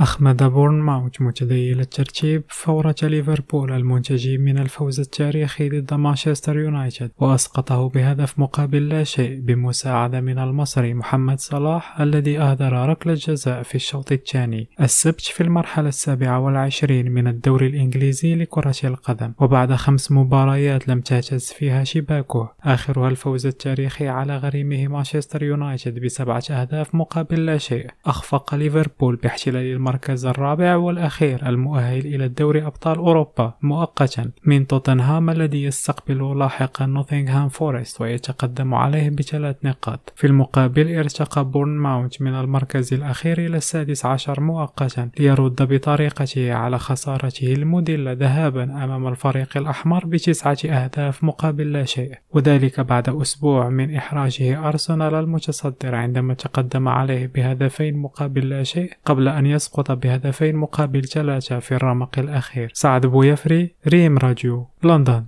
أخمد بورنماوث متذيل الترتيب فورة ليفربول المنتشي من الفوز التاريخي ضد مانشستر يونايتد وأسقطه بهدف مقابل لا شيء بمساعدة من المصري محمد صلاح الذي أهدر ركلة جزاء في الشوط الثاني السبت في المرحلة السابعة والعشرين من الدوري الإنجليزي لكرة القدم وبعد خمس مباريات لم تهتز فيها شباكه. آخرها الفوز التاريخي على غريمه مانشستر يونايتد بسبعة أهداف مقابل لا شيء أخفق ليفربول باحتلال المركز الرابع والأخير المؤهل إلى الدوري أبطال أوروبا مؤقتا من توتنهام الذي يستقبل لاحقا نوتنغهام فورست ويتقدم عليه بثلاث نقاط. في المقابل ارتقى بورنماوث من المركز الأخير إلى السادس عشر مؤقتا ليرد بطريقته على خسارته المذلة ذهابا أمام الفريق الأحمر بتسعة أهداف مقابل لا شيء. وذلك بعد أسبوع من إحراجه أرسنال المتصدر عندما تقدم عليه بهدفين مقابل لا شيء قبل أن يسقط أسقط بهدفين مقابل ثلاثة في الرمق الأخير. سعد بويفري ريم راديو لندن.